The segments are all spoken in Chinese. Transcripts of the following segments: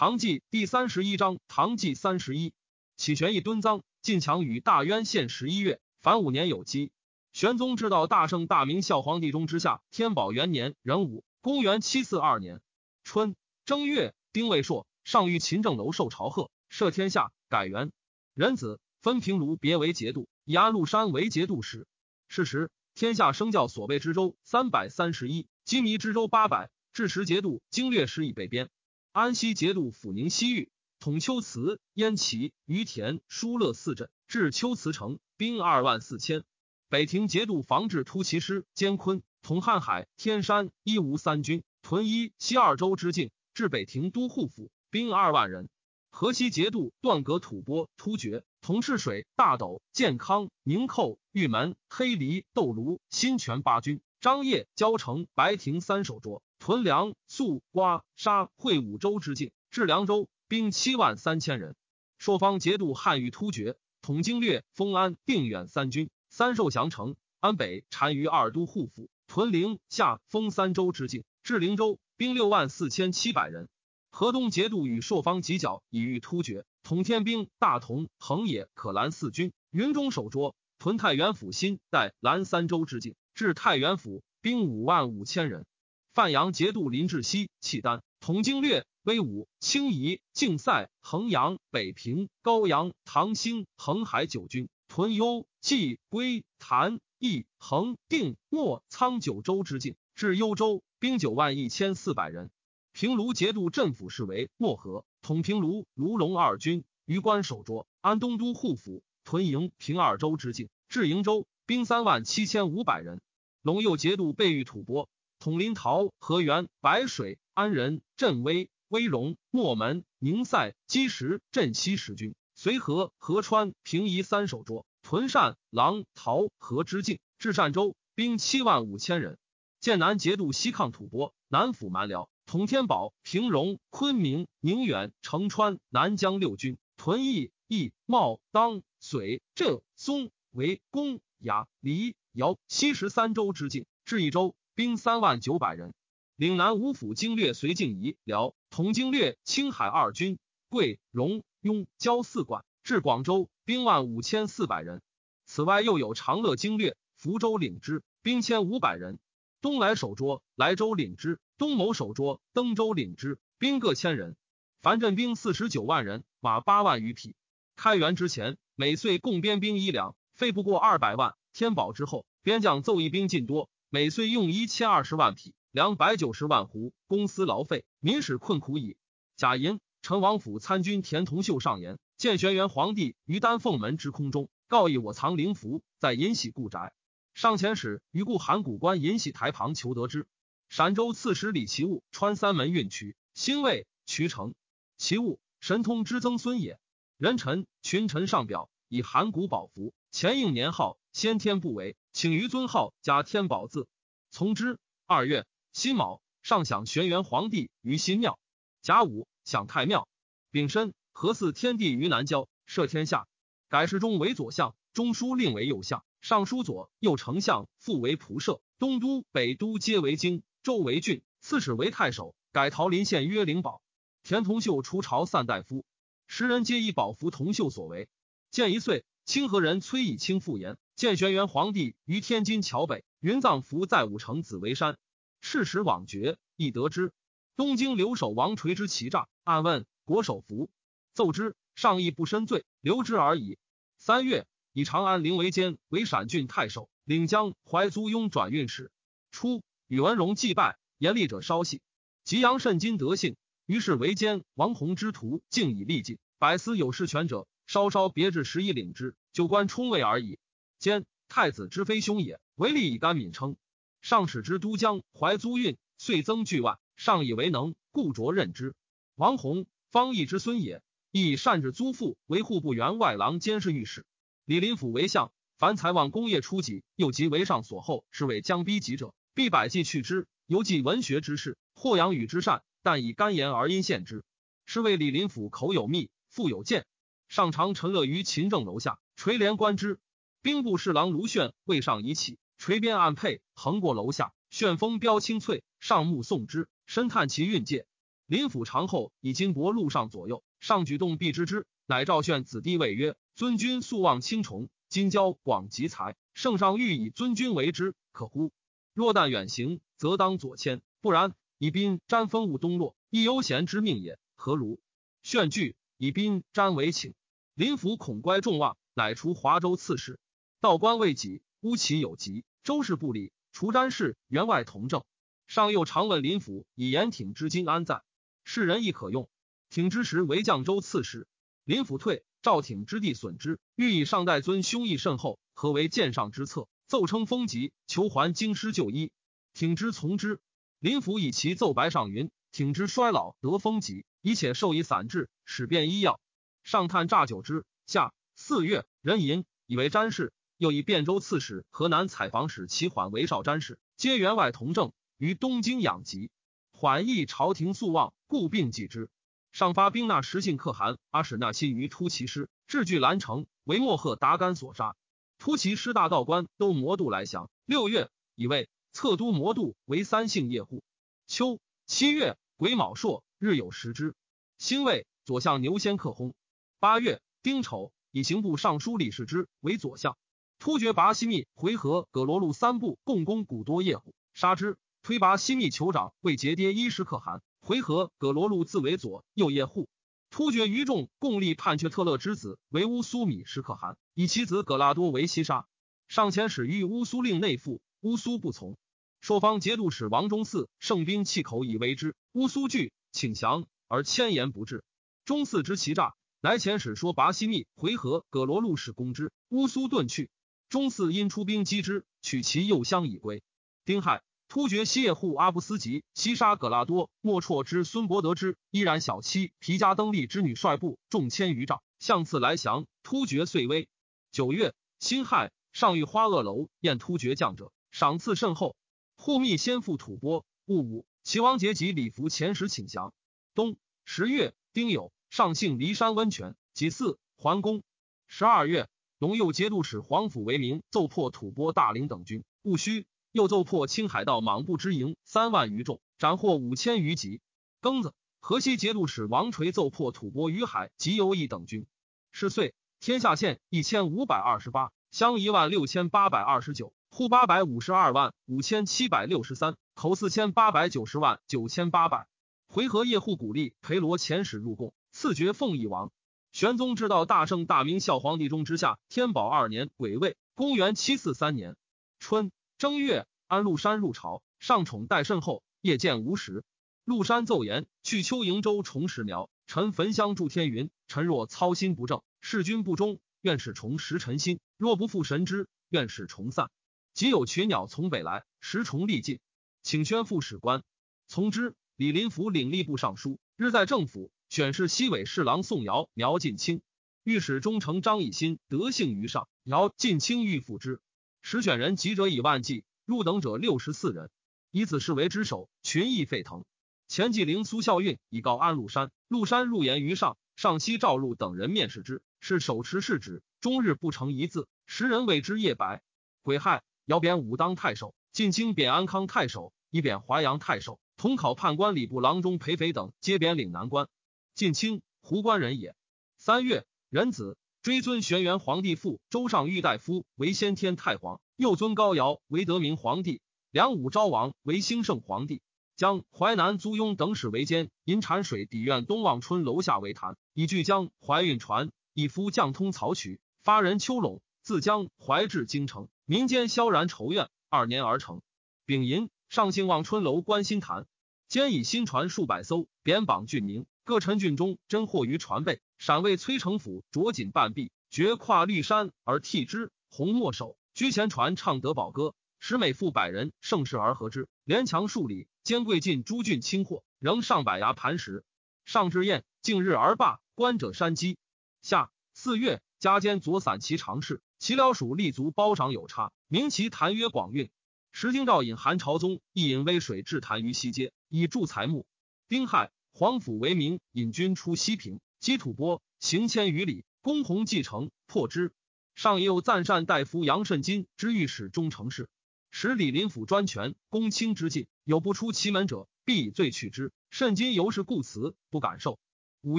唐纪第三十一章，唐纪三十一，启玄义敦赃，晋强与大渊县十一月，凡五年有基。玄宗至道大圣大明孝皇帝中之下，天宝元年壬午，公元七四二年春正月，丁未朔，上谕勤政楼受朝贺，赦天下，改元。仁子分平卢别为节度，以安禄山为节度使。是时，天下生教所备之州三百三十一，羁縻之州八百，至时节度经略使以备边。安西节度抚宁西域，统丘辞、燕齐、于田、疏勒四镇，至丘辞城，兵二万四千。北庭节度防治突骑师监昆，统瀚海、天山、一吴三军，屯一西二州之境，至北庭都护府，兵二万人。河西节度段阁吐蕃突厥，统赤水、大斗、建康、宁寇、玉门、黑离、窦卢、新泉八军，张掖、交城、白庭三守捉。屯粮、肃、瓜、沙、会五州之境，至凉州，兵七万三千人。朔方节度汉域突厥，统经略、封安、定远三军，三受降城。安北单于二都护府，屯陵、下、封三州之境，至灵州，兵六万四千七百人。河东节度与朔方犄角，以御突厥，统天兵、大同、横野、可兰四军，云中守捉。屯太原府新、代、兰三州之境，至太原府，兵五万五千人。范阳节度林志熙、契丹，统经略、威武、清夷、竞赛、衡阳、北平、高阳、唐兴、恒海九军，屯幽、蓟、归、谭、义、恒、定、莫、苍九州之境，至幽州，兵九万一千四百人。平卢节度镇抚使为漠河，统平卢、卢龙二军，于关守捉。安东都护府，屯营、平二州之境，至营州，兵三万七千五百人。陇右节度备御吐蕃。统临洮、河源、白水、安仁、镇威、威荣、墨门、宁塞、积石、镇西十军，随河、河川、平夷三守捉。屯善、狼、陶、河之境，至善州，兵七万五千人。剑南节度西抗吐蕃，南抚蛮辽，统天宝、平荣、昆明、宁远、成川、南疆六军，屯邑、义、茂、当、绥、浙、松、为、公、雅、黎、姚、西十三州之境，至益州。兵三万九百人，岭南五府经略随敬仪辽同经略青海二军，贵荣雍交四管，至广州，兵万五千四百人。此外又有长乐经略福州领之，兵千五百人。东来守捉莱州领之，东谋守捉登州领之，兵各千人。凡镇兵四十九万人，马八万余匹。开元之前，每岁共编兵一两，费不过二百万。天宝之后，边将奏议兵尽多。每岁用一千二十万匹，两百九十万斛，公司劳费，民使困苦矣。贾银，陈王府参军田同秀上言，见玄元皇帝于丹凤门之空中，告以我藏灵符，在银禧故宅。上前使于故函谷关银禧台旁求得之。陕州刺史李其物穿三门运渠，兴卫渠城。其物神通之曾孙也。人臣群臣上表以函谷宝符，前应年号，先天不为。请于尊号加天宝字，从之。二月辛卯，上享玄元皇帝于新庙。甲午，享太庙。丙申，合祀天地于南郊，赦天下。改侍中为左相，中书令为右相，尚书左右丞相复为仆射，东都、北都皆为京，州为郡。刺史为太守，改桃林县曰灵宝。田同秀出朝散大夫，时人皆以宝符同秀所为。建一岁，清河人崔以清复言。建玄元皇帝于天津桥北，云藏符在武城紫薇山。赤时往绝，亦得知。东京留守王垂之其诈，暗问国守符，奏之，上亦不深罪，留之而已。三月，以长安陵为监，为陕郡太守，领江淮租庸转运使。初，宇文荣祭拜，严厉者稍息。吉阳甚今德性，于是为监。王弘之徒竟以力尽，百司有事权者，稍稍别至十以领之，就官充位而已。兼太子之非兄也，唯利以甘敏称。上使之都江怀租运，遂增巨万，上以为能，故擢任之。王弘方毅之孙也，亦善治租赋，为户部员外郎监视御史。李林甫为相，凡财旺功业初己，又及为上所厚，是为将逼急者，必百计去之。犹记文学之事，或养与之善，但以干言而因献之。是谓李林甫口有密，腹有见。上常陈乐于勤政楼下，垂帘观之。兵部侍郎卢炫未上已起，垂鞭按佩，横过楼下，旋风飙清脆，上目送之，深叹其运介。林府长后以金帛路上左右，上举动必知之。乃赵炫子弟谓曰：“尊君素望青虫，今交广集财，圣上欲以尊君为之，可乎？若但远行，则当左迁；不然，以兵沾风物东落，亦悠闲之命也。何如？”炫惧，以兵沾为请。林府恐乖众望，乃除华州刺史。道官未己，乌其有疾，周氏不理，除詹事员外同政。上又常问林府以言挺之今安在？世人亦可用。挺之时为绛州刺史。林府退，赵挺之地损之，欲以上代尊兄义甚厚，何为剑上之策？奏称封疾，求还京师就医。挺之从之。林府以其奏白上云：挺之衰老得风疾，以且授以散治，使变医药。上探诈酒之。下四月，人吟以为詹事，又以汴州刺史、河南采访使齐缓为少詹事，皆员外同政，于东京养疾。缓意朝廷素望，故并继之。上发兵纳实信可汗阿史那亲于突骑师，至据兰城，为莫赫达干所杀。突骑师大道官都魔度来降。六月，以为策都魔度为三姓业户。秋七月，癸卯朔，日有食之。辛未，左相牛先克薨。八月丁丑，以刑部尚书李世之为左相。突厥拔西密回纥葛罗路三部共攻古多叶户，杀之。推拔西密酋长为节跌伊什可汗。回纥葛罗路自为左右叶护，突厥余众共立叛却特勒之子为乌苏米什可汗，以其子葛拉多为西沙。上前使欲乌苏令内附，乌苏不从。朔方节度使王忠嗣盛兵弃口以为之，乌苏惧，请降，而千言不至。忠嗣知其诈，乃遣使说拔西密回纥葛罗路使攻之，乌苏遁去。中嗣因出兵击之，取其右乡以归。丁亥。突厥西叶护阿布斯吉西沙葛拉多莫绰之孙伯德之依然小妻皮加登利之女率部众千余丈向次来降突厥遂危。九月辛亥上谕花萼楼宴突厥将者赏赐甚厚。护密先父吐蕃戊午齐王节及礼服前时请降。冬十月丁酉上幸骊山温泉己巳桓公。十二月龙右节度使皇甫为名奏破吐蕃大陵等军戊戌。又奏破青海道莽部之营三万余众，斩获五千余级。庚子，河西节度使王垂奏破吐蕃于海及游邑等军。是岁，天下县一千五百二十八，乡一万六千八百二十九，户八百五十二万五千七百六十三，口四千八百九十万九千八百。回纥叶护鼓励裴罗遣使入贡，赐爵奉义王。玄宗至道大圣大明孝皇帝中之下天宝二年癸未，公元七四三年春。正月，安禄山入朝，上宠待甚厚。夜见无时，禄山奏言：去秋瀛州重石苗，臣焚香祝天云。臣若操心不正，事君不忠，愿使重拾臣心；若不负神之，愿使重散。即有群鸟从北来，时虫力尽，请宣副使官从之。李林甫领吏部尚书，日在政府选侍西尾侍郎宋尧苗晋清，御史中丞张以新德幸于上，尧晋清欲复之。时选人及者以万计，入等者六十四人，以子事为之首，群议沸腾。前纪灵苏孝运以告安禄山，禄山入言于上，上西召入等人面试之，是手持试纸，终日不成一字。时人谓之夜白。癸亥，遥贬武当太守，晋清贬安康太守，以贬淮阳太守。同考判官礼部郎中裴斐等皆贬岭南官。晋清胡关人也。三月，壬子。追尊玄元皇帝父周尚玉大夫为先天太皇，又尊高尧为德明皇帝，梁武昭王为兴圣皇帝，将淮南租庸等使为监，银产水底院东望春楼下为坛，以巨江淮运船，以夫将通曹渠，发人丘陇，自江淮至京城，民间萧然愁怨。二年而成。丙寅，上兴望春楼观新坛，兼以新船数百艘，贬榜郡名。各陈郡中真获于船背，闪为崔成府着锦半壁，绝跨绿山而替之。红墨手居前船唱德宝歌，使每负百人，盛世而和之。连墙数里，兼贵尽诸郡轻货，仍上百牙磐石。上至宴，近日而罢。观者山积。下四月，加兼左散骑常侍，齐辽属立足褒赏有差，名其坛曰广运。时京兆引韩朝宗亦引微水至坛于西街，以助财木。丁亥。皇甫为名，引军出西平，击吐蕃，行千余里，攻弘继承，破之。上又赞善大夫杨慎金之御史中丞事，使李林甫专权，公卿之禁，有不出其门者，必以罪去之。慎金由是故辞，不敢受。五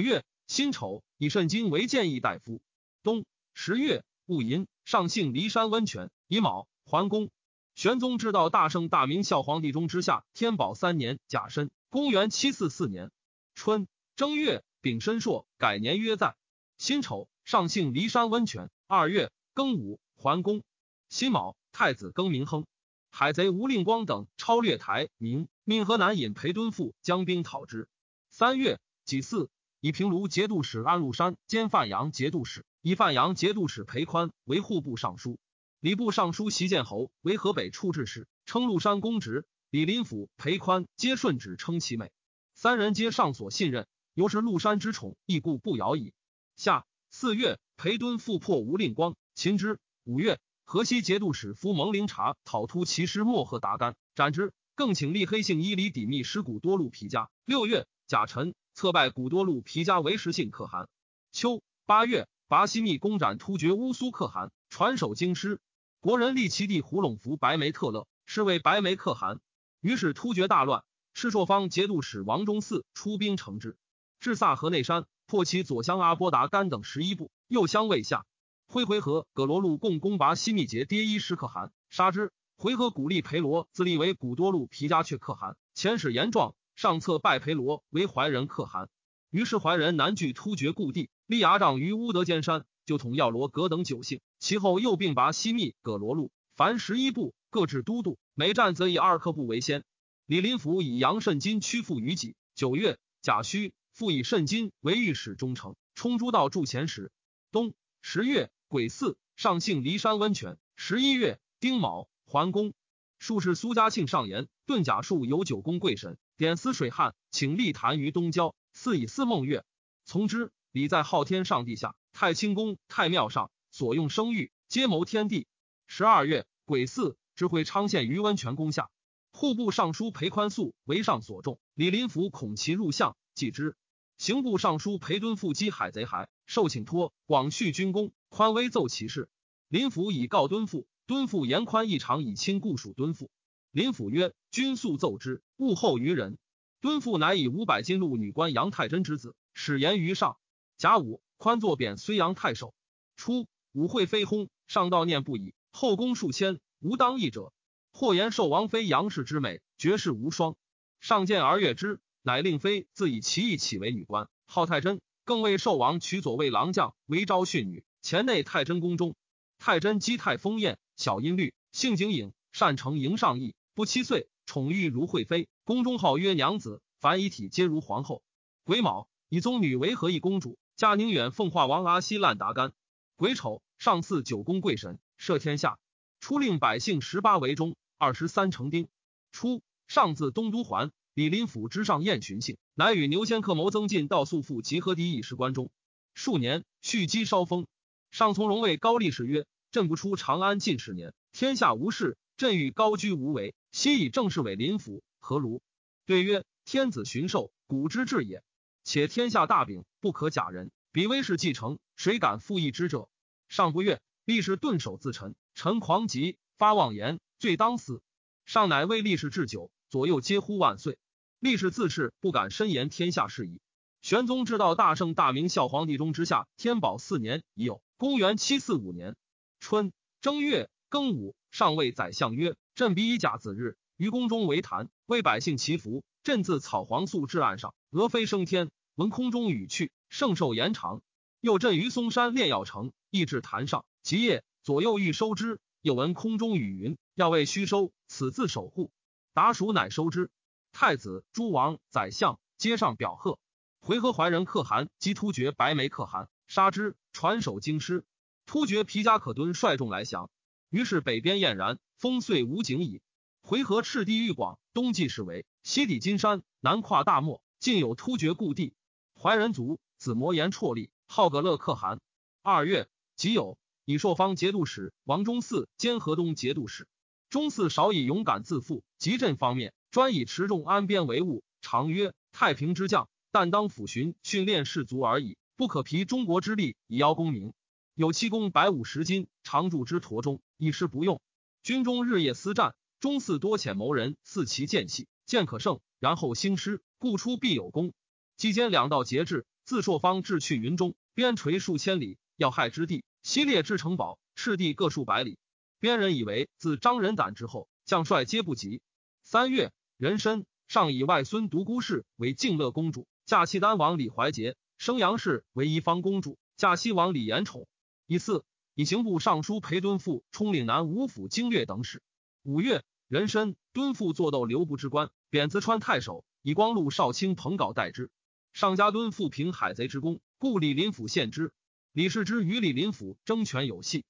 月辛丑，以慎金为谏议大夫。冬十月戊寅，上幸骊山温泉。乙卯，桓公。玄宗知道大圣大明孝皇帝中之下天宝三年甲申，公元七四四年春正月丙申朔，改年约在。辛丑，上幸骊山温泉。二月庚午，桓公。辛卯，太子更名亨。海贼吴令光等超略台明，命河南尹裴敦富将兵讨之。三月己巳，以平卢节度使安禄山兼范阳节度使，以范阳节度使裴宽为户部尚书。礼部尚书袭建侯为河北处置使，称禄山公职。李林甫、裴宽皆顺旨称其美。三人皆上所信任，尤是禄山之宠，亦故不摇矣。夏四月，裴敦复破吴令光，擒之。五月。河西节度使夫蒙灵察讨突骑师莫赫达干，斩之。更请立黑姓伊犁底密师古多禄皮家。六月，甲辰，策拜古多禄皮家为实姓可汗。秋八月，拔西密攻斩突厥乌苏可汗，传首京师。国人立其弟胡陇福白眉特勒，是为白眉可汗。于是突厥大乱，赤朔方节度使王忠嗣出兵惩之，至萨河内山，破其左乡阿波达干等十一部，右乡未下。灰回纥、葛罗禄共攻拔西密节跌衣师可汗，杀之。回纥鼓励裴罗自立为古多禄皮家却可汗，遣使言状，上策拜裴罗为怀仁可汗。于是怀仁南据突厥故地，立牙帐于乌德坚山，就统要罗葛等九姓。其后又并拔西密、葛罗禄，凡十一部，各置都督。每战则以二克部为先。李林甫以杨慎金屈附于己。九月，甲戌，复以慎金为御史中丞，充诸道驻前使。冬十月。癸巳，上幸骊山温泉。十一月丁卯，桓公。术士苏家庆上言，遁甲术有九宫贵神，点司水旱，请立坛于东郊，祀以司梦月。从之。礼在昊天上帝下，太清宫、太庙上所用生育，皆谋天地。十二月癸巳，知会昌县于温泉宫下。户部尚书裴宽素为上所重，李林甫恐其入相，继之。刑部尚书裴敦复击海贼骸，受请托广叙军功。宽威奏其事，林甫以告敦父。敦父言宽异常以亲故属敦父。林甫曰：“君素奏之，勿后于人。”敦父乃以五百金禄女官杨太真之子，使言于上。甲午，宽作贬睢阳太守。初，武会飞轰，上悼念不已。后宫数千，无当义者。或言寿王妃杨氏之美，绝世无双。上见而悦之，乃令妃自以其意起为女官，号太真。更为寿王娶左卫郎将为昭训女。前内太真宫中，太真姬太丰艳，小音律，性景颖，善成迎上意，不七岁，宠育如惠妃。宫中号曰娘子，凡遗体皆如皇后。癸卯，以宗女为和义公主，嫁宁远奉化王阿西烂达干。癸丑，上赐九宫贵神，赦天下。初令百姓十八为中，二十三成丁。初，上自东都还，李林甫之上宴巡幸，乃与牛仙客谋增进道素父及合敌以事关中。数年，蓄积烧封。上从容谓高力士曰：“朕不出长安近十年，天下无事，朕欲高居无为。昔以正事委林甫，何如？”对曰：“天子巡狩，古之至也。且天下大柄，不可假人。彼威势既成，谁敢复议之者？”上不悦，力士顿首自陈。臣狂疾，发妄言，罪当死。上乃为力士置酒，左右皆呼万岁。力士自恃不敢深言天下事矣。玄宗至道大圣大明孝皇帝中之下天宝四年已有。公元七四五年春正月庚午，上谓宰相曰：“朕比以甲子日于宫中为坛，为百姓祈福。朕自草黄素至岸上，鹅飞升天，闻空中语去，圣寿延长。又朕于嵩山炼药成，亦至坛上，即夜左右欲收之，又闻空中语云：要为虚收，此自守护。达蜀乃收之。太子、诸王、宰相皆上表贺。回纥怀仁可汗击突厥白眉可汗。”杀之，传首京师。突厥皮加可敦率众来降，于是北边晏然，风遂无景矣。回纥赤地域广，东继是为，西抵金山，南跨大漠，尽有突厥故地。怀仁族，子摩延绰立，号葛勒可汗。二月己酉，以朔方节度使王忠嗣兼河东节度使。中嗣少以勇敢自负，集镇方面专以持重安边为务，常曰太平之将，但当抚巡训练士卒而已。不可疲中国之力以邀功名，有七公百五十斤，常驻之驼中，一时不用。军中日夜思战，中嗣多遣谋人，似其间隙，见可胜，然后兴师，故出必有功。期间两道节制，自朔方至去云中，边陲数千里，要害之地，西列至城堡，赤地各数百里。边人以为自张仁胆之后，将帅皆不及。三月，壬申，上以外孙独孤氏为敬乐公主，嫁契丹王李怀杰；生杨氏为一方公主，嫁西王李延宠。以四，以刑部尚书裴敦父充岭南五府经略等使。五月，壬申，敦复作斗留部之官，贬淄川太守，以光禄少卿彭皋代之。上加敦父平海贼之功，故李林甫献之。李世之与李林甫争权有隙，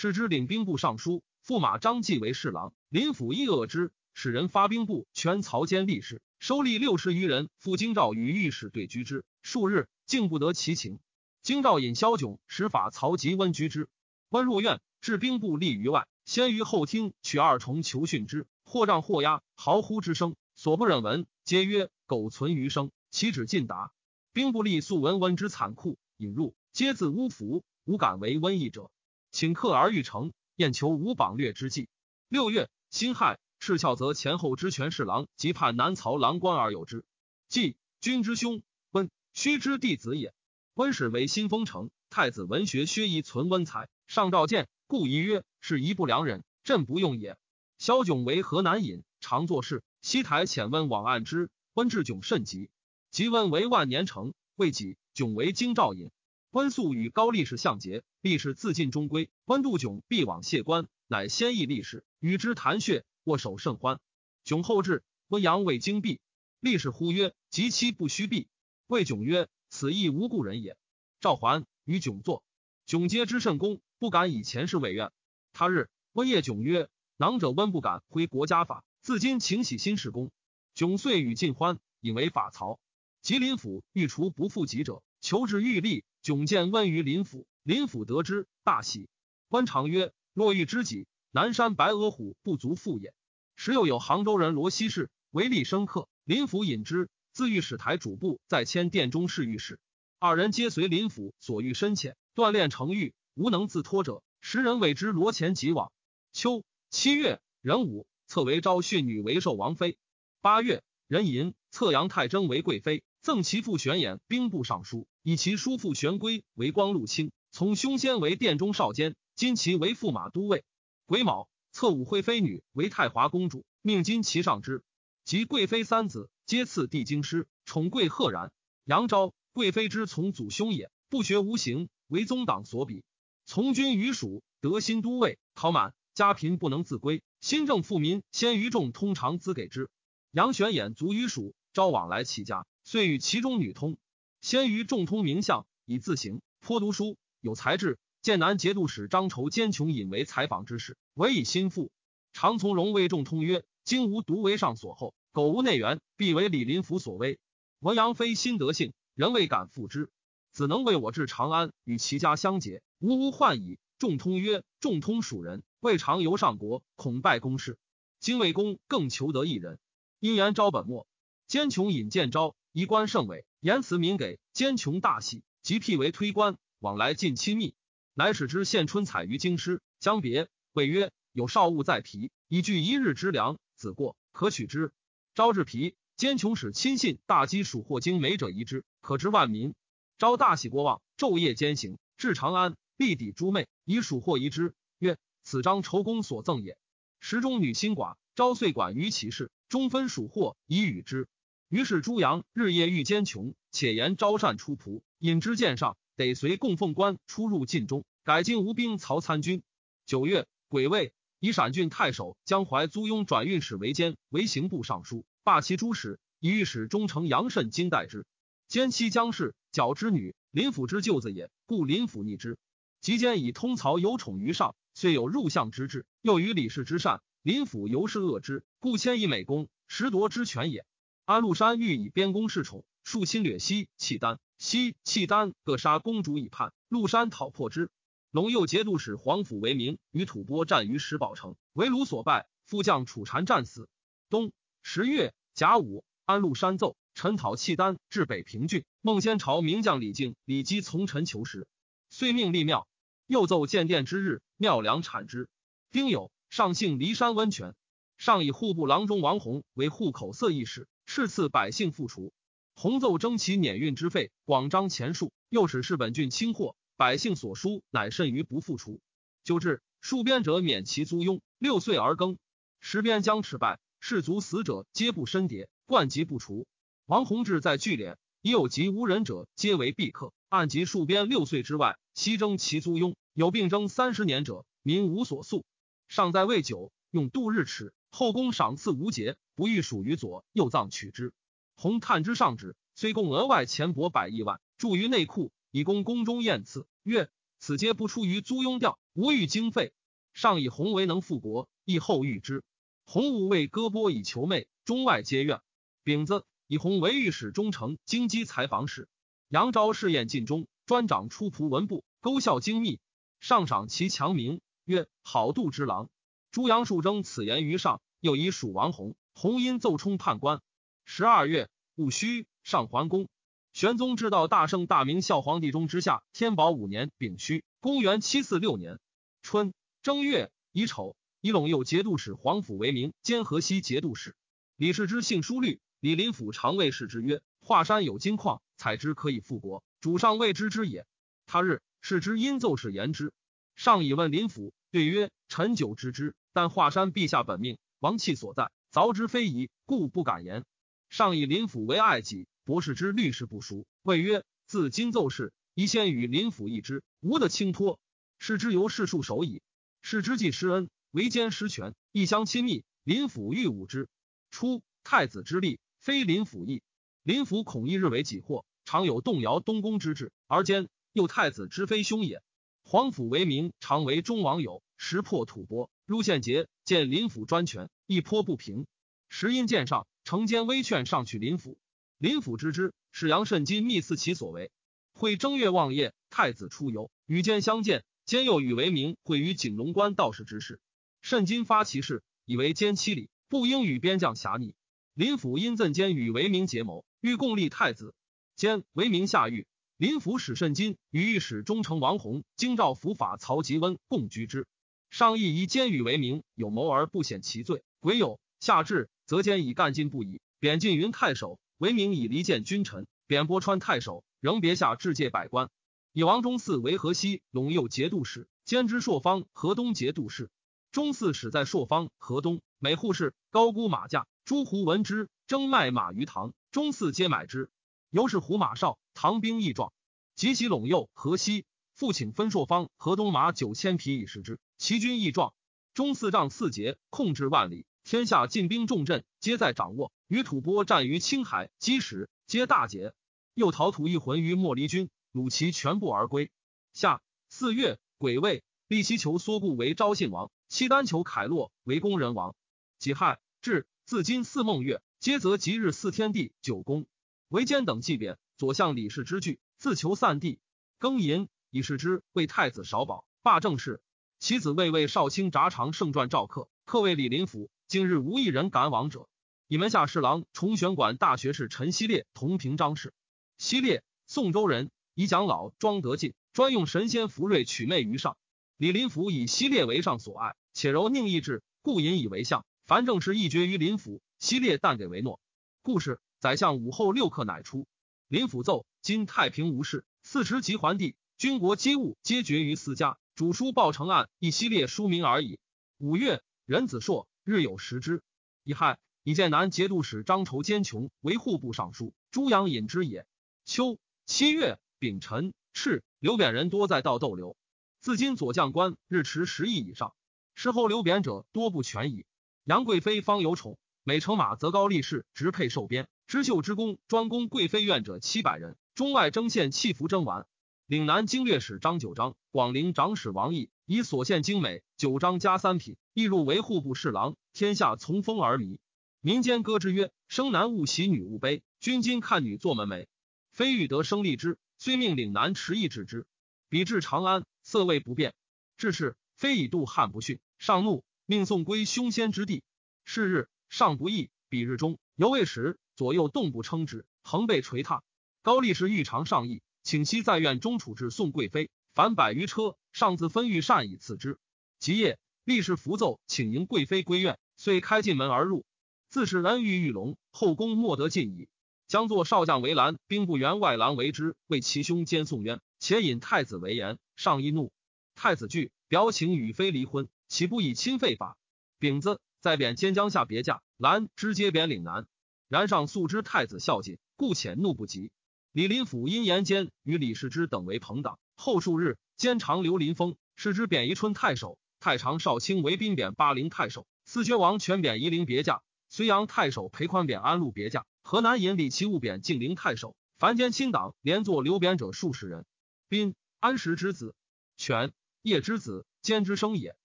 是之领兵部尚书，驸马张继为侍郎，林甫亦恶之。使人发兵部全曹监吏士，收吏六十余人，赴京兆与御史对居之。数日，竟不得其情。京兆引萧炯使法曹及温居之。温入院，置兵部立于外，先于后厅取二重求训之，或杖或压，嚎呼之声，所不忍闻，皆曰：“苟存余生，岂止尽达？”兵部吏素闻温之残酷，引入，皆自污服，无敢为瘟疫者。请客而欲成，宴求无榜略之计。六月，辛亥。赤翘则前后之权侍郎及叛南曹郎官而有之。季君之兄温须之弟子也。温始为新丰城太子文学薛仪存温才，上召见，故疑曰：“是一不良人，朕不用也。”萧炯为河南尹，常作事。西台遣温往案之，温至囧甚急。即温为万年城，未己囧为京兆尹。温素与高力士相结，力士自尽终归。温度囧必往谢官，乃先议力士，与之谈穴。握手甚欢，迥后至，温阳未经毕，力士呼曰：“及期不须毕。”谓迥曰：“此亦无故人也。”赵桓与迥坐，迥皆知甚恭，不敢以前事委怨。他日，温夜迥曰：“囊者温不敢挥国家法，自今请喜新事功。”迥遂与尽欢，引为法曹。吉林府欲除不复己者，求之欲立。迥见温于林府，林府得知，大喜。官长曰：“若欲知己，南山白额虎不足复也。”时又有杭州人罗西氏为立生客，林府引之，自御史台主簿，在迁殿中侍御史。二人皆随林府所欲深浅，锻炼成玉，无能自脱者。时人谓之罗前即往。秋七月，壬午，册为昭训女为寿王妃。八月，壬寅，册杨太真为贵妃，赠其父玄衍兵部尚书，以其叔父玄圭为光禄卿，从兄先为殿中少监，今其为驸马都尉。癸卯。册武惠妃女为太华公主，命金其上之。及贵妃三子，皆赐帝京师，宠贵赫然。杨昭，贵妃之从祖兄也，不学无行，为宗党所比。从军于蜀，得新都尉。考满，家贫不能自归，新政富民，先于众通常资给之。杨玄衍卒于蜀，昭往来其家，遂与其中女通。先于众通名相，以自行，颇读书，有才智。剑南节度使张筹兼穷引为采访之事，唯以心腹。常从容为众通曰：“今无独为上所厚，苟无内援，必为李林甫所威。”文阳非心德性，人未敢复之。子能为我至长安，与其家相结，无无患矣。众通曰：“众通属人，未尝游上国，恐败公事。今魏公更求得一人，因言招本末。兼穷引见招，仪官甚伟，言辞敏给。兼穷大喜，即辟为推官，往来尽亲密。”乃使之献春采于京师，将别谓曰：“有少物在皮，以具一日之粮。子过可取之。”招至皮，兼穷使亲信大积蜀货精美者遗之，可知万民。招大喜过望，昼夜兼行，至长安，必抵诸妹，以蜀获遗之，曰：“此张仇公所赠也。”时中女心寡，招遂管于其事，中分蜀货以与之。于是朱阳日夜遇奸穷，且言招善出仆，引之见上。得随供奉官出入晋中，改进吴兵曹参军。九月，癸未，以陕郡太守江淮租庸转运使为监，为刑部尚书，罢其诸使，以御史中丞杨慎金代之。兼妻姜氏，矫之女，林府之舅子也，故林府逆之。及间以通曹有宠于上，虽有入相之志，又与李氏之善，林府尤是恶之，故迁以美功，实夺之权也。安禄山欲以边功侍宠，数侵略西契丹。西契丹各杀公主以叛，陆山讨破之。龙右节度使黄甫为名，与吐蕃战于石宝城，为卢所败，副将楚禅战死。冬十月甲午，安禄山奏陈讨契丹至北平郡，孟先朝名将李靖、李基从臣求食，遂命立庙。又奏建殿之日，庙梁产之。丁酉，上幸骊山温泉。上以户部郎中王弘为户口色议使，敕赐百姓复除。弘奏征其碾运之费，广张钱数，又使市本郡清货，百姓所书乃甚于不复除。就至戍边者免其租庸，六岁而更。时边将赤败，士卒死者皆不申牒，冠疾不除。王弘志在聚敛，已有及无人者，皆为必客。按及戍边六岁之外，悉征其租庸。有病征三十年者，民无所诉。尚在未久，用度日尺。后宫赏赐无节，不欲属于左右藏取之。弘探之上旨，虽共额外钱帛百亿万，注于内库，以供宫中宴赐。曰：此皆不出于租庸调，无欲经费。上以弘为能复国，亦后遇之。弘武为割拨以求媚，中外皆怨。丙子，以弘为御史中丞、京畿采访使。杨昭试验尽中，专掌出仆文部，勾效精密。上赏其强名，曰好度之郎。朱阳树征此言于上，又以蜀王弘。弘因奏充判官。十二月戊戌，上桓公。玄宗知道大圣大明孝皇帝中之下，天宝五年丙戌，公元七四六年春正月乙丑，以陇右节度使皇甫为名，兼河西节度使。李世之信书律，李林甫常谓世之曰：“华山有金矿，采之可以复国，主上未知之也。”他日，世之因奏事言之。上以问林甫，对曰：“臣久知之，但华山陛下本命，王气所在，凿之非宜，故不敢言。”上以林甫为爱己，博士之律师不熟，谓曰：“自今奏事，宜先与林甫议之，无得轻托。是之由世数守矣。是之既施恩，为奸失权，一相亲密。林甫欲侮之。初，太子之力，非林甫意。林甫恐一日为己祸，常有动摇东宫之志，而兼又太子之非兄也。”皇甫为名，常为中王友，识破吐蕃，入献节，见林府专权，一颇不平。时因见上，承奸微劝上去林府。林府知之，使杨慎金密赐其所为。会正月望夜，太子出游，与奸相见，奸又与为名会于景龙关道士之事。慎金发其事，以为奸欺礼，不应与边将侠逆。林府因赠奸与为名结谋，欲共立太子。奸为名下狱。林府使慎金与御史中丞王弘、京兆府法曹吉温共居之。上议以奸与为名，有谋而不显其罪。癸酉，下至，则监以干尽不已，贬晋云太守。为名以离间君臣，贬波川太守，仍别下至界百官。以王忠嗣为河西陇右节度使，兼之朔方、河东节度使。忠嗣始在朔方、河东，每户事高估马价，诸胡闻之，争卖马于唐。忠嗣皆买之。由是胡马少，唐兵益壮，及其陇右、河西，复请分朔方、河东马九千匹以食之。其军益壮，中四丈四节，控制万里，天下进兵重镇，皆在掌握。与吐蕃战于青海、积石，皆大捷。又逃吐一魂于莫离军，虏其全部而归。夏四月，癸未，立其求缩固为昭信王，契丹求凯洛为宫人王。己亥，至自今四孟月，皆择吉日四天地九宫。为奸等祭贬，左相李氏之惧，自求散地。庚寅，以是之为太子少保，罢政事。其子魏为少卿札常圣传赵客，客为李林甫。今日无一人敢往者。以门下侍郎重玄馆大学士陈希烈同平章事。希烈，宋州人，以讲老庄德进，专用神仙福瑞取媚于上。李林甫以希烈为上所爱，且柔宁意志，故引以为相。凡政事一决于林甫，希烈但给为诺。故事。宰相午后六刻乃出。林甫奏：今太平无事，四时即还地，军国机务皆决于私家。主书报成案，一系列书名而已。五月，任子硕日有食之。乙亥，以剑南节度使张筹坚穷为户部尚书。朱阳引之也。秋七月丙辰，赤刘贬人多在道逗留。自今左将官日持十亿以上，事后刘贬者多不全矣。杨贵妃方有宠，每乘马则高力士直配受鞭。织绣之功，专攻贵妃院者七百人，中外征献器服征完。岭南经略使张九章、广陵长史王毅以所献精美，九章加三品，亦入为户部侍郎。天下从风而靡。民间歌之曰：“生男勿喜，女勿悲。君今看女作门楣，非欲得生立之，虽命岭南持意治之。比至长安，色味不变。至是，非以度汉不逊。上怒，命送归凶仙之地。是日，上不义。比日中，犹未时。”左右动不称之，横被捶踏。高力士欲偿上意，请息在院中处置宋贵妃，凡百余车，上自分御善以赐之。即夜，力士符奏，请迎贵妃归院。遂开进门而入，自是恩遇玉龙，后宫莫得进矣。将作少将为兰，兵部员外郎为之，为其兄兼宋渊，且引太子为言。上一怒，太子惧，表请与妃离婚，岂不以亲废法？丙子，在贬兼江下别驾，兰直接贬岭南。然上素知太子孝敬，故遣怒不及。李林甫因言间与李世之等为朋党。后数日，兼长刘林峰，世之贬宜春太守，太常少卿为兵贬巴陵太守，四薛王全贬夷陵别驾，睢阳太守裴宽贬安陆别驾。河南尹李其务贬晋陵太守，凡间亲党连坐留贬者数十人。宾安石之子，犬叶之子，兼之生也。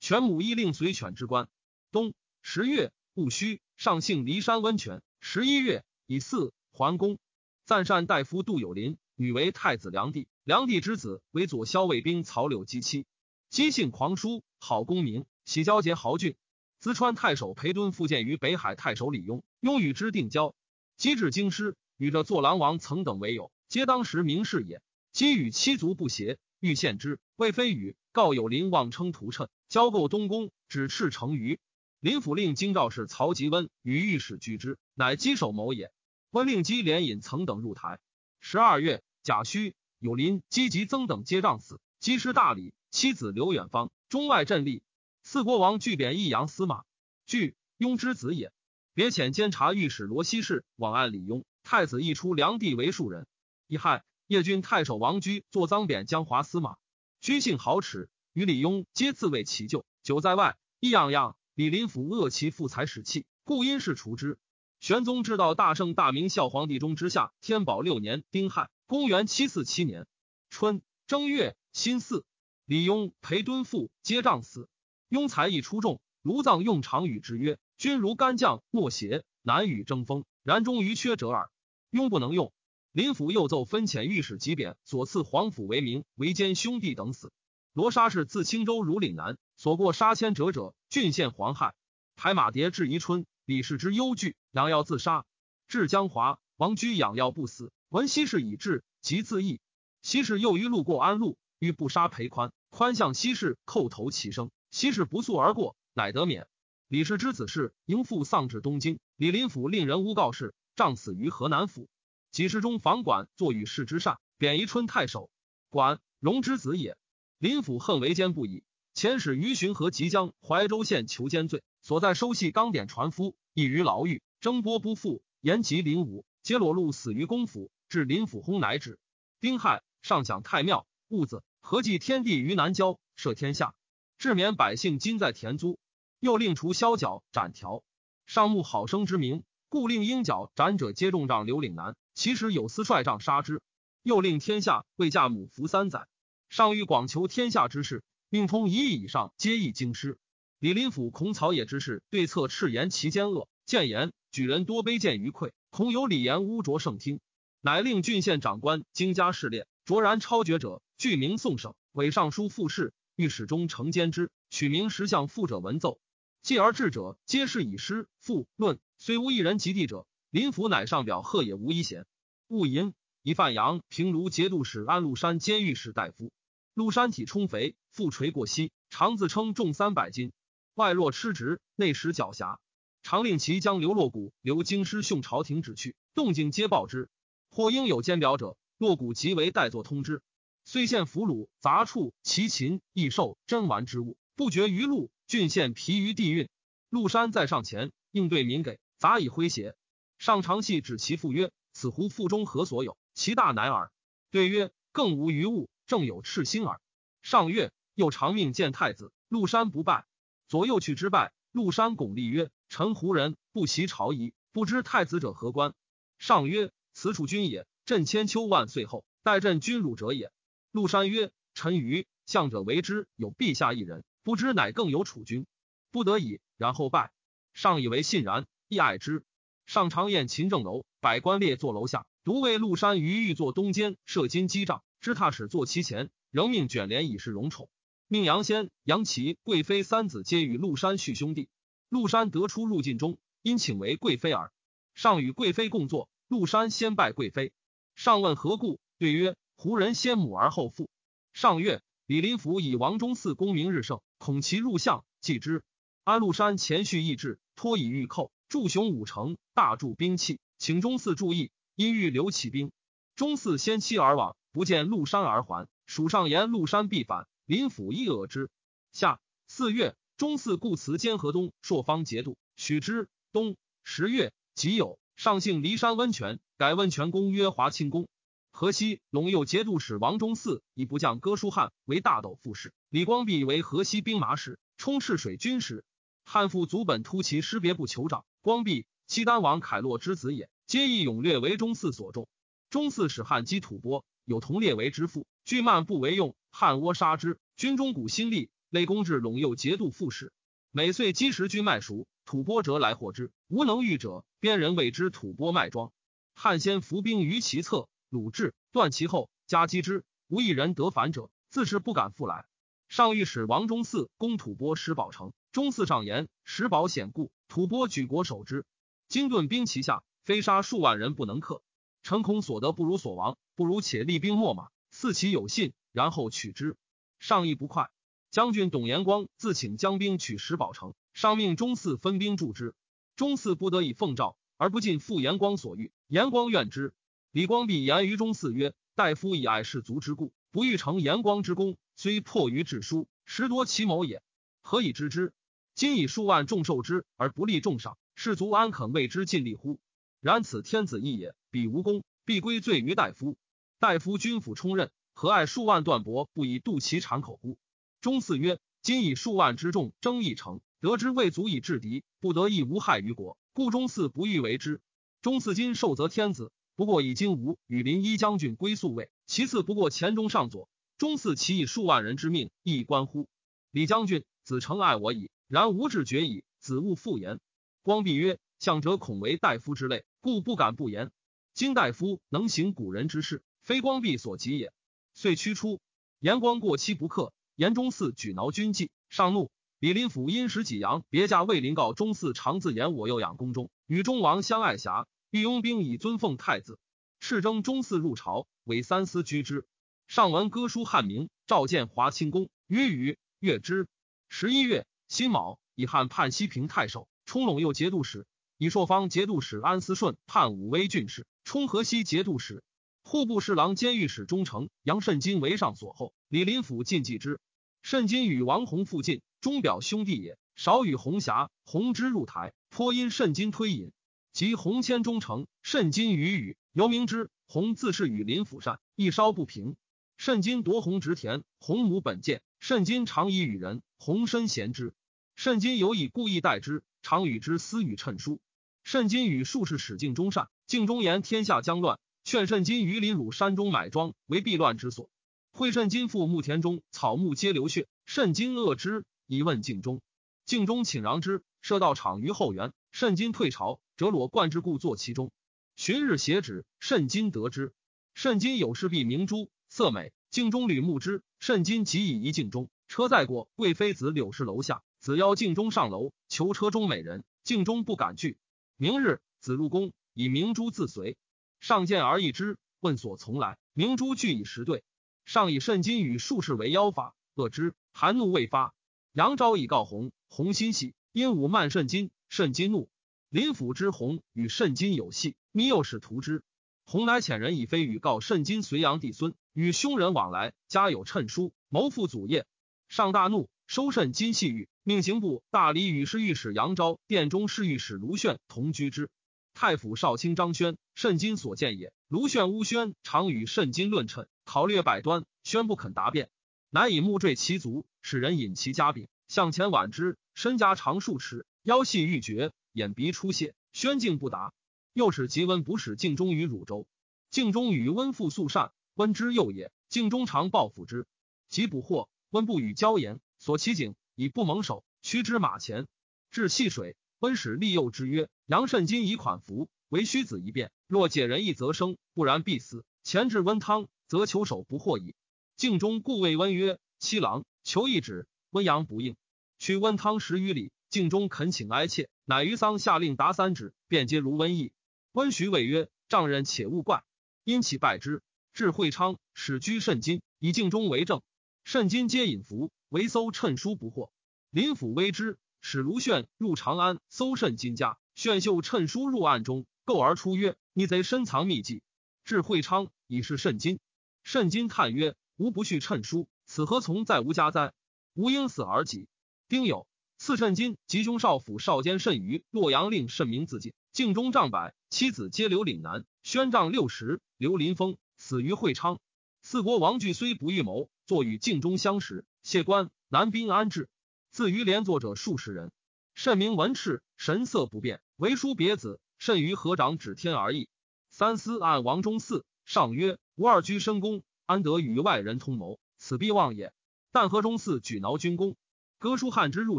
犬母亦令随犬之官。冬十月戊戌，上幸骊山温泉。十一月乙巳，桓公赞善大夫杜有林，女为太子梁帝。梁帝之子为左骁卫兵曹柳姬妻，姬姓狂叔，好功名，喜交结豪俊。淄川太守裴敦复见于北海太守李邕，邕与之定交。姬至京师，与这坐狼王曾等为友，皆当时名士也。姬与妻族不协，欲献之，魏非与告有林妄称图谶，交构东宫，指斥成于林府令京兆氏曹吉温与御史居之，乃稽首谋也。温令姬连引曾等入台。十二月甲戌，有林积及曾等皆仗死。姬师大礼，妻子刘远方中外镇立。四国王俱贬益阳司马，据雍之子也。别遣监察御史罗希氏往案李邕，太子一出梁地为庶人。一亥，叶郡太守王居作赃贬江华司马。居性豪耻，与李邕皆自谓其咎。久在外，一样样。李林甫恶其父才使气，故因事除之。玄宗知道大圣大明孝皇帝中之下，天宝六年丁亥，公元七四七年春正月辛巳，李邕、裴敦父皆仗死。庸才艺出众，卢藏用常与之曰。君如干将，莫邪，难与争锋。然终于缺者耳。庸不能用。林甫又奏分遣御史及贬，所赐皇甫为名，为奸兄弟等死。罗沙氏自青州如岭南，所过杀千者者，郡县黄害。排马迭至宜春，李氏之忧惧，养药自杀。至江华，王居养药不死，闻西氏已至，即自缢。西氏又于路过安陆，欲不杀裴宽，宽向西氏叩头齐声，西氏不速而过，乃得免。李氏之子氏迎父丧至东京，李林甫令人诬告事，杖死于河南府。几世中房管坐与世之善，贬宜春太守。管荣之子也。林甫恨为奸不已，遣使于巡河即将怀州县求奸罪，所在收系钢典船夫，亦于牢狱，征波不复，延及林武，皆裸露死于公府。至林府薨，乃止。丁亥，上享太庙，戊子，合祭天地于南郊，赦天下，至免百姓今在田租。又令除削角斩条，上慕好生之名，故令鹰角斩者皆重杖刘岭南。其实有司率杖杀之。又令天下为驾母服三载。上欲广求天下之事，命通一亿以上皆议京师。李林甫孔草野之事，对策斥言其奸恶，谏言举人多卑贱于愧，恐有礼言污浊圣听，乃令郡县长官经家试炼，卓然超绝者，具名宋省，委尚书复事，御史中承监之，取名石相复者文奏。继而至者，皆是以诗赋论，虽无一人及第者。林甫乃上表贺也无一贤。戊寅，以范阳平卢节度使安禄山监御史大夫。禄山体充肥，腹垂过膝，常自称重三百斤，外若吃直，内实狡黠。常令其将刘洛谷刘京师，训朝廷旨去，动静皆报之。或应有监表者，洛谷即为代作通知。虽献俘虏、杂畜、奇禽、异兽、珍玩之物，不绝于路。郡县疲于地运，陆山在上前应对民给，杂以诙谐。上长戏指其父曰：“此湖腹中何所有？其大乃耳。”对曰：“更无余物，正有赤心耳。”上月又长命见太子，陆山不拜，左右去之拜。陆山拱立曰：“臣胡人，不习朝仪，不知太子者何官？”上曰：“此楚君也。朕千秋万岁后，待朕君辱者也。”陆山曰：“臣愚，向者为之有陛下一人。”不知乃更有储君，不得已，然后拜。上以为信然，亦爱之。上常宴秦政楼，百官列坐楼下，独为陆山于欲坐东间，设金击杖，知踏使坐其前，仍命卷帘以示荣宠。命杨仙、杨齐、贵妃三子皆与陆山续兄弟。陆山得出入晋中，因请为贵妃耳。上与贵妃共坐，陆山先拜贵妃。上问何故，对曰：胡人先母而后父。上曰。李林甫以王中嗣功名日盛，恐其入相，继之。安禄山前续意志，托以御寇，驻雄武城，大驻兵器，请中嗣注意，因欲留起兵。中嗣先期而往，不见陆山而还。蜀上言陆山必反，林府亦恶之。夏四月，中嗣故辞兼河东朔方节度，许之。冬十月己酉，上幸骊山温泉，改温泉宫曰华清宫。河西陇右节度使王忠嗣以部将哥舒翰为大斗副使，李光弼为河西兵马使，充赤水军使。汉父祖本突骑师别部酋长，光弼契丹王凯洛之子也，皆以勇略为中嗣所重。中嗣使汉击吐蕃，有同列为之父。拒慢不为用，汉倭杀之。军中鼓新立，累公至陇右节度副使。每岁积食军麦熟，吐蕃者来获之。无能御者，边人谓之吐蕃麦庄。汉先伏兵于其侧，鲁至，断其后，加击之。无一人得反者，自是不敢复来。上御史王忠嗣攻吐蕃石宝城，忠嗣上言：石宝险固，吐蕃举国守之。精顿兵旗下，非杀数万人不能克。诚恐所得不如所亡，不如且厉兵秣马。四其有信，然后取之。上意不快。将军董延光自请将兵取石宝城，上命中嗣分兵助之。中嗣不得已奉诏，而不尽复延光所欲。延光怨之。李光弼言于中嗣曰：“大夫以爱士卒之故，不欲成延光之功，虽迫于致书，实夺其谋也。何以知之？今以数万众受之，而不立重赏，士卒安肯为之尽力乎？然此天子意也。彼无功，必归罪于大夫。”大夫军府充任，何爱数万段帛，不以度其产口乎？中嗣曰：今以数万之众争一城，得之未足以制敌，不得亦无害于国，故中嗣不欲为之。中嗣今受责天子，不过以金吾与林一将军归宿卫，其次不过前中上左。中嗣其以数万人之命，亦关乎李将军子诚爱我矣，然无志决矣，子勿复言。光弼曰：相者恐为大夫之类，故不敢不言。今大夫能行古人之事。非光弼所及也。遂驱出。严光过期不克，严中嗣举挠军纪，上怒。李林甫因时济阳，别驾魏林告中嗣常自言我幼养宫中，与中王相爱侠，欲拥兵以尊奉太子。敕征中嗣入朝，委三司居之。上闻歌书汉名，召见华清宫，曰与阅之。十一月辛卯，以汉判西平太守，充陇右节度使；以朔方节度使安思顺判武威郡事，充河西节度使。户部侍郎兼御史中丞杨慎金为上所后，李林甫进继之。慎金与王弘附近，钟表兄弟也。少与红霞、红之入台，颇因慎金推引。及红迁中丞，慎金与语，尤明之。洪自是与林甫善，一稍不平。慎金夺红植田，洪母本贱，慎金常以与人，洪身贤之。慎金有以故意待之，常与之私语称书。慎金与术士使敬忠善，敬忠言天下将乱。劝慎金于林汝山中买庄为避乱之所。会慎金父墓田中草木皆流血，慎金恶之，以问敬中。敬中请攘之，射道场于后园。慎金退朝，折裸冠之故坐其中。旬日写旨，慎金得之。慎金有事必明珠，色美。敬中吕木之，慎金即以一敬中。车载过，贵妃子柳氏楼下，子邀敬中上楼，求车中美人，敬中不敢拒。明日，子入宫，以明珠自随。上见而异之，问所从来。明珠俱以实对。上以慎金与术士为妖法，恶之。含怒未发。杨昭以告弘，弘心喜，因武慢慎金，慎金怒。林甫之弘与慎金有隙，密诱使屠之。弘乃遣人以飞语告慎金隋炀帝孙，与兄人往来，家有称书，谋复祖业。上大怒，收慎金细玉，命刑部大理与侍御史杨昭、殿中侍御史卢炫同居之。太府少卿张轩，慎金所见也。卢炫、乌轩常与慎金论称，考略百端，宣不肯答辩，乃以木坠其足，使人引其家柄，向前挽之，身家长数尺，腰细欲绝，眼鼻出血。宣敬不答，又使吉温不使敬忠于汝州。敬忠与温父素善，温之幼也。敬忠常报复之，及捕获，温不与交言，所其景以不蒙手，驱之马前，至戏水。温使利诱之曰：“杨慎金以款服，为虚子一辩。若解人意，则生；不然，必死。前至温汤，则求守不获矣。”敬中故谓温曰：“七郎，求一旨。”温阳不应，取温汤十余里。敬中恳请哀切，乃于桑下令达三旨，便皆如温意。温许谓曰：“丈人且勿怪。”因其拜之，至会昌，使居慎金，以敬中为政。慎金皆引服，为搜趁书不获。林府微之。使卢炫入长安搜甚金家，炫秀趁书入暗中，构而出曰：“逆贼深藏秘籍，至会昌已是甚金。”甚金叹曰：“吾不恤趁书，此何从在吾家哉？吾应死而己。”丁酉，赐慎金吉凶少府少监慎于洛阳令慎明自尽，境中丈百，妻子皆留岭南。宣丈六十，刘林峰死于会昌。四国王惧虽不预谋，坐与境中相识，谢官南兵安置。自于连作者数十人。慎明文赤，神色不变，为书别子。慎于合掌指天而已。三思按王中嗣，上曰：“吾二居深宫，安得与外人通谋？此必忘也。”但河中嗣举挠军功。歌书汉之入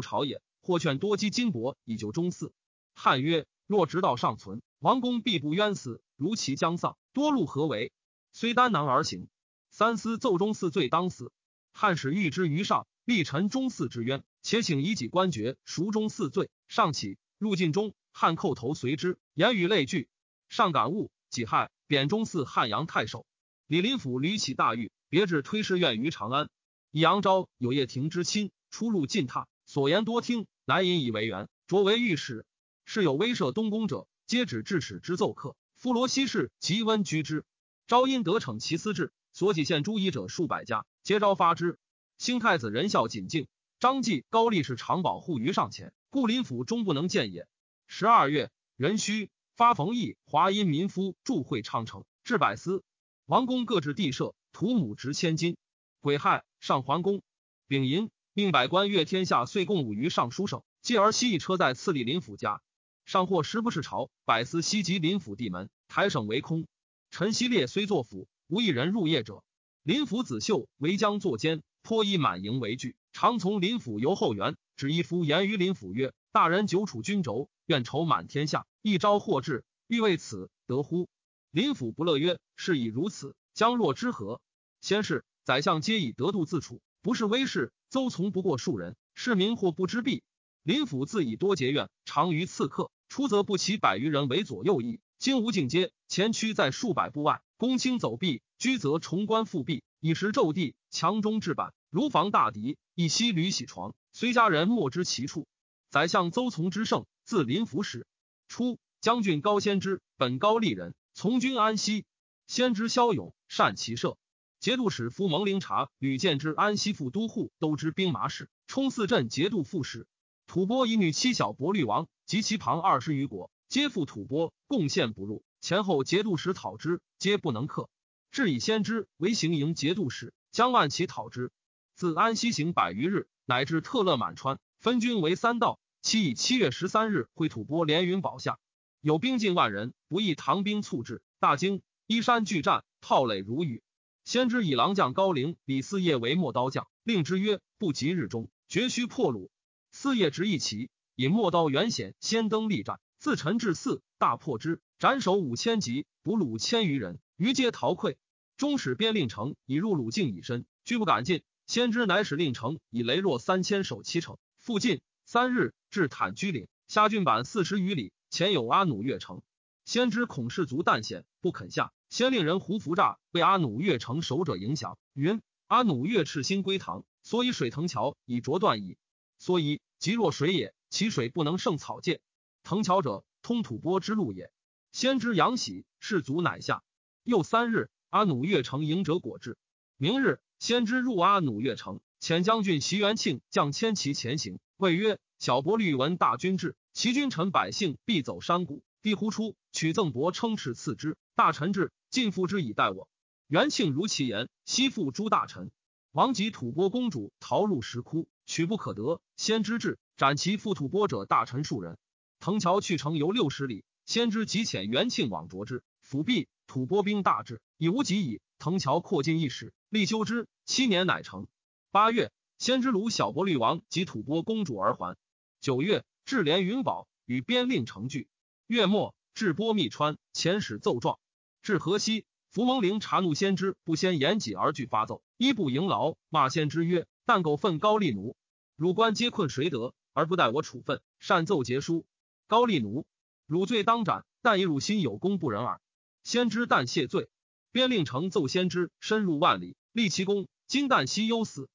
朝也，或劝多积金帛以救中嗣。汉曰：“若直道尚存，王公必不冤死。如其将丧，多路何为？虽单囊而行。三思奏中嗣罪当死。汉使谕之于上，立陈中嗣之冤，且请以己官爵赎中嗣罪。上起入晋中，汉叩头随之，言语泪俱。上感悟，己亥贬中嗣汉阳太守。李林甫屡起大狱，别至推事院于长安。以杨昭有叶庭之亲。出入进榻，所言多听，乃引以为源，擢为御史。是有威慑东宫者，皆指致使之奏客。夫罗西氏极温居之。昭因得逞其私志，所起献诸夷者数百家，皆昭发之。兴太子仁孝谨敬，张继、高力士常保护于上前，故林府终不能见也。十二月，壬戌，发冯异华阴民夫驻会昌城，置百司。王公各置地设，土母值千金。癸亥，上桓公。丙寅。命百官阅天下，岁贡五于尚书省。继而西一车在次立林府家。上或时不是朝，百司西及林府地门，台省为空。陈希烈虽作府，无一人入夜者。林府子秀为将作监，颇以满营为惧，常从林府游后园。指一夫言于林府曰：“大人久处君轴，愿筹满天下，一朝获至，欲为此得乎？”林府不乐曰：“是以如此，将若之何？”先是，宰相皆以得度自处，不是威势。邹从不过数人，市民或不知弊。林府自以多结怨，常于刺客，出则不齐百余人为左右翼。今无境阶，前驱在数百步外，公卿走避，居则重关复壁，以时骤地，强中置板，如防大敌。一夕屡洗床，虽家人莫知其处。宰相邹从之胜，自林福始。初，将军高仙之，本高丽人，从军安西。先知骁勇，善骑射。节度使夫蒙灵察屡见之安西副都护都知兵马使冲四镇节度副使吐蕃以女妻小伯律王及其旁二十余国皆附吐蕃贡献不入前后节度使讨之皆不能克至以先知为行营节度使将万骑讨之自安西行百余日乃至特勒满川分军为三道其以七月十三日会吐蕃连云堡下有兵近万人不意唐兵促至大惊依山拒战炮垒如雨。先知以郎将高陵、李四业为陌刀将，令之曰：“不及日中，绝须破虏。”四业执一旗，引陌刀远险，先登力战，自陈至四，大破之，斩首五千级，捕虏千余人，余皆逃溃。中使边令城以入鲁境以身，拒不敢进。先知乃使令城以雷弱三千守七城，附近三日至坦居岭，下郡板四十余里，前有阿努越城。先知恐士卒旦险，不肯下。先令人胡服诈为阿努越城守者迎降，云阿努越赤心归唐，所以水藤桥以着断矣。所以即若水也，其水不能胜草芥。藤桥者，通吐蕃之路也。先知杨喜士卒乃下。又三日，阿努越城迎者果至。明日，先知入阿努越城，遣将军袭元庆将千骑前行，谓曰：“小伯律闻大军至，其君臣百姓必走山谷。必呼出，取赠帛称敕赐之。大臣至。”尽付之以待我。元庆如其言，悉付诸大臣。王及吐蕃公主逃入石窟，取不可得。先知至，斩其赴吐蕃者大臣数人。藤桥去城游六十里，先知即遣元庆往捉之。辅毕，吐蕃兵大至，已无及矣。藤桥扩进一时，立修之，七年乃成。八月，先知鲁小伯律王及吐蕃公主而还。九月，至连云堡，与边令成聚。月末，至波密川，遣使奏状。至河西，伏蒙陵察怒先知，不先言己而惧发奏，一不迎劳，骂先知曰：“但苟愤高丽奴，汝官皆困谁得，而不待我处分？擅奏节书，高丽奴，汝罪当斩。但以汝心有功不仁耳。”先知但谢罪，边令成奏先知深入万里，立其功。今旦夕忧死。